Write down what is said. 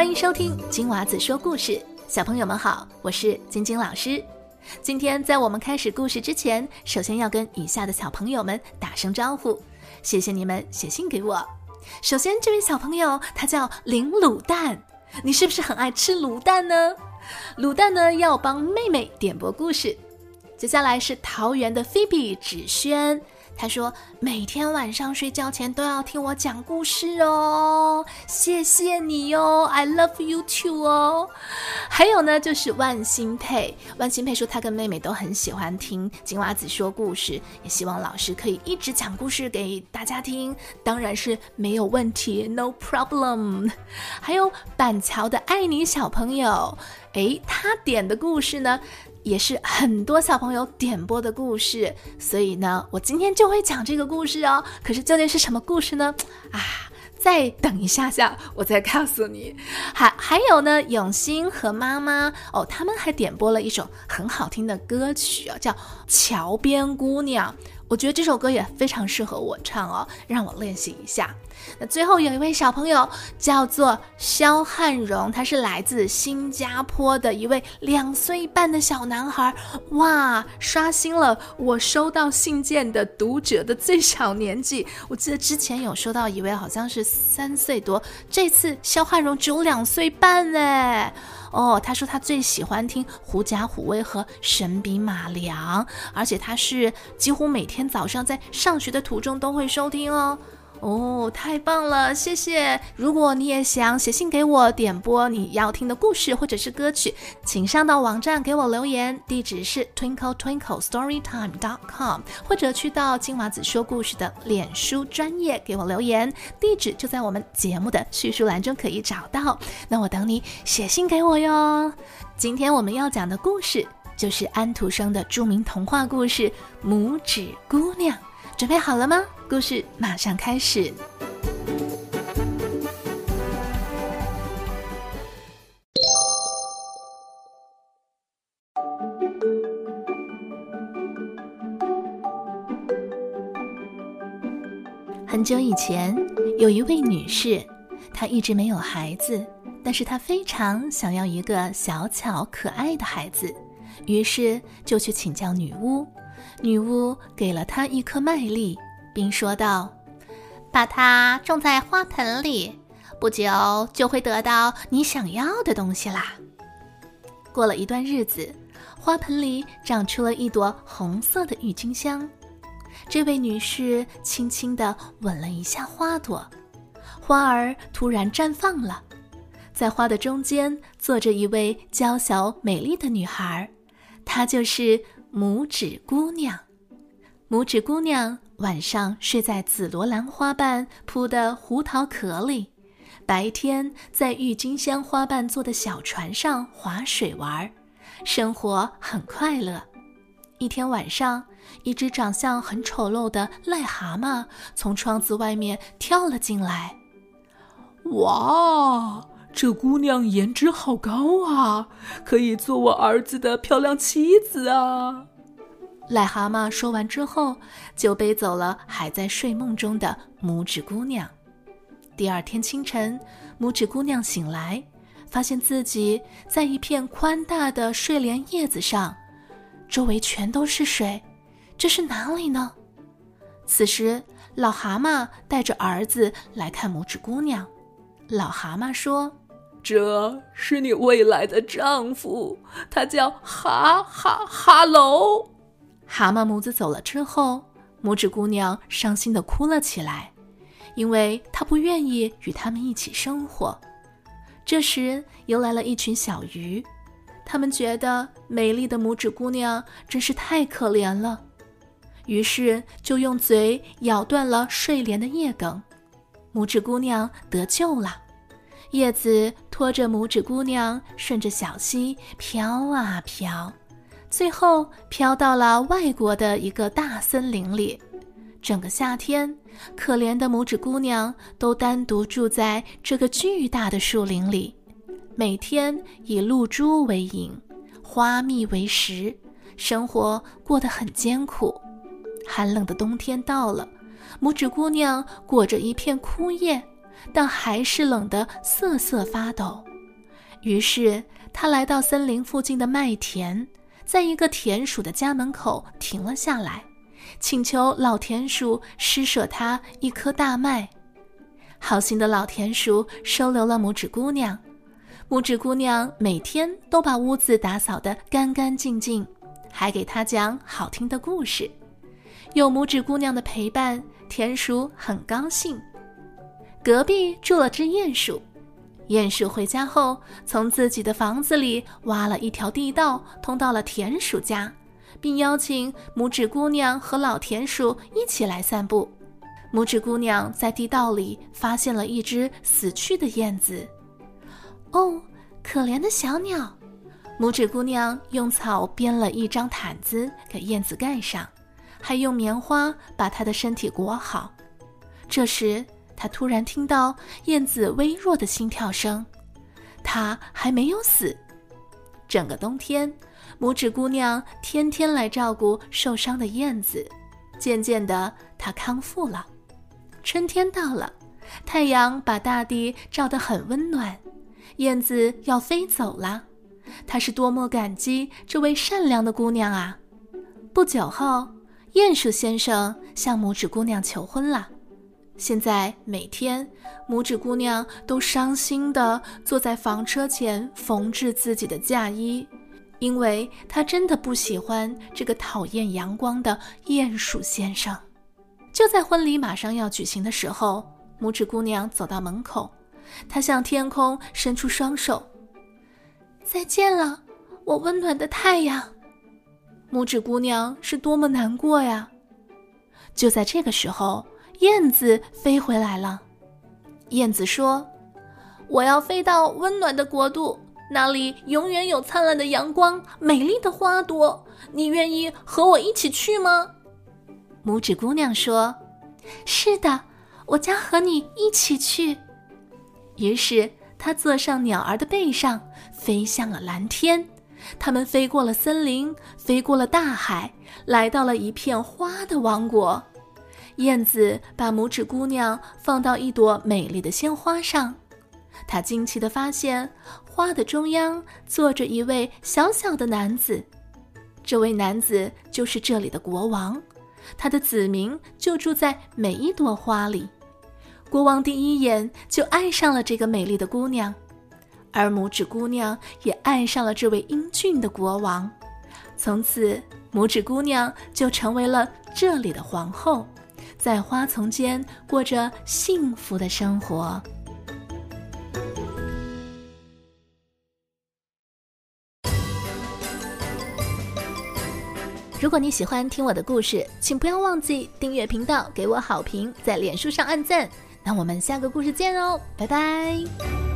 欢迎收听金娃子说故事，小朋友们好，我是晶晶老师。今天在我们开始故事之前，首先要跟以下的小朋友们打声招呼，谢谢你们写信给我。首先，这位小朋友他叫林卤蛋，你是不是很爱吃卤蛋呢？卤蛋呢要帮妹妹点播故事。接下来是桃园的菲比芷萱。他说：“每天晚上睡觉前都要听我讲故事哦，谢谢你哦，I love you too 哦。”还有呢，就是万心佩，万心佩说他跟妹妹都很喜欢听金娃子说故事，也希望老师可以一直讲故事给大家听，当然是没有问题，no problem。还有板桥的爱你小朋友，诶，他点的故事呢？也是很多小朋友点播的故事，所以呢，我今天就会讲这个故事哦。可是究竟是什么故事呢？啊，再等一下下，我再告诉你。还 还有呢，永兴和妈妈哦，他们还点播了一首很好听的歌曲啊，叫《桥边姑娘》。我觉得这首歌也非常适合我唱哦，让我练习一下。那最后有一位小朋友叫做肖汉荣，他是来自新加坡的一位两岁半的小男孩。哇，刷新了我收到信件的读者的最小年纪。我记得之前有收到一位好像是三岁多，这次肖汉荣只有两岁半哎。哦，他说他最喜欢听《狐假虎威》和《神笔马良》，而且他是几乎每天早上在上学的途中都会收听哦。哦，太棒了，谢谢！如果你也想写信给我点播你要听的故事或者是歌曲，请上到网站给我留言，地址是 twinkle twinkle storytime dot com，或者去到金娃子说故事的脸书专业给我留言，地址就在我们节目的叙述栏中可以找到。那我等你写信给我哟。今天我们要讲的故事就是安徒生的著名童话故事《拇指姑娘》。准备好了吗？故事马上开始。很久以前，有一位女士，她一直没有孩子，但是她非常想要一个小巧可爱的孩子，于是就去请教女巫。女巫给了他一颗麦粒，并说道：“把它种在花盆里，不久就会得到你想要的东西啦。”过了一段日子，花盆里长出了一朵红色的郁金香。这位女士轻轻地吻了一下花朵，花儿突然绽放了。在花的中间坐着一位娇小美丽的女孩，她就是。拇指姑娘，拇指姑娘晚上睡在紫罗兰花瓣铺的胡桃壳里，白天在郁金香花瓣做的小船上划水玩，生活很快乐。一天晚上，一只长相很丑陋的癞蛤蟆从窗子外面跳了进来。哇！这姑娘颜值好高啊，可以做我儿子的漂亮妻子啊！癞蛤蟆说完之后，就背走了还在睡梦中的拇指姑娘。第二天清晨，拇指姑娘醒来，发现自己在一片宽大的睡莲叶子上，周围全都是水，这是哪里呢？此时，老蛤蟆带着儿子来看拇指姑娘。老蛤蟆说。这是你未来的丈夫，他叫哈哈哈喽。蛤蟆母子走了之后，拇指姑娘伤心的哭了起来，因为她不愿意与他们一起生活。这时，游来了一群小鱼，他们觉得美丽的拇指姑娘真是太可怜了，于是就用嘴咬断了睡莲的叶梗，拇指姑娘得救了。叶子拖着拇指姑娘，顺着小溪飘啊飘，最后飘到了外国的一个大森林里。整个夏天，可怜的拇指姑娘都单独住在这个巨大的树林里，每天以露珠为饮，花蜜为食，生活过得很艰苦。寒冷的冬天到了，拇指姑娘裹着一片枯叶。但还是冷得瑟瑟发抖。于是他来到森林附近的麦田，在一个田鼠的家门口停了下来，请求老田鼠施舍他一颗大麦。好心的老田鼠收留了拇指姑娘，拇指姑娘每天都把屋子打扫得干干净净，还给她讲好听的故事。有拇指姑娘的陪伴，田鼠很高兴。隔壁住了只鼹鼠，鼹鼠回家后，从自己的房子里挖了一条地道，通到了田鼠家，并邀请拇指姑娘和老田鼠一起来散步。拇指姑娘在地道里发现了一只死去的燕子。哦，可怜的小鸟！拇指姑娘用草编了一张毯子给燕子盖上，还用棉花把它的身体裹好。这时，他突然听到燕子微弱的心跳声，它还没有死。整个冬天，拇指姑娘天天来照顾受伤的燕子。渐渐的，她康复了。春天到了，太阳把大地照得很温暖，燕子要飞走了。她是多么感激这位善良的姑娘啊！不久后，鼹鼠先生向拇指姑娘求婚了。现在每天，拇指姑娘都伤心地坐在房车前缝制自己的嫁衣，因为她真的不喜欢这个讨厌阳光的鼹鼠先生。就在婚礼马上要举行的时候，拇指姑娘走到门口，她向天空伸出双手：“再见了，我温暖的太阳。”拇指姑娘是多么难过呀！就在这个时候，燕子飞回来了。燕子说：“我要飞到温暖的国度，那里永远有灿烂的阳光、美丽的花朵。你愿意和我一起去吗？”拇指姑娘说：“是的，我将和你一起去。”于是她坐上鸟儿的背上，飞向了蓝天。他们飞过了森林，飞过了大海，来到了一片花的王国。燕子把拇指姑娘放到一朵美丽的鲜花上，她惊奇地发现，花的中央坐着一位小小的男子。这位男子就是这里的国王。他的子民就住在每一朵花里，国王第一眼就爱上了这个美丽的姑娘，而拇指姑娘也爱上了这位英俊的国王。从此，拇指姑娘就成为了这里的皇后，在花丛间过着幸福的生活。如果你喜欢听我的故事，请不要忘记订阅频道，给我好评，在脸书上按赞。那我们下个故事见哦，拜拜。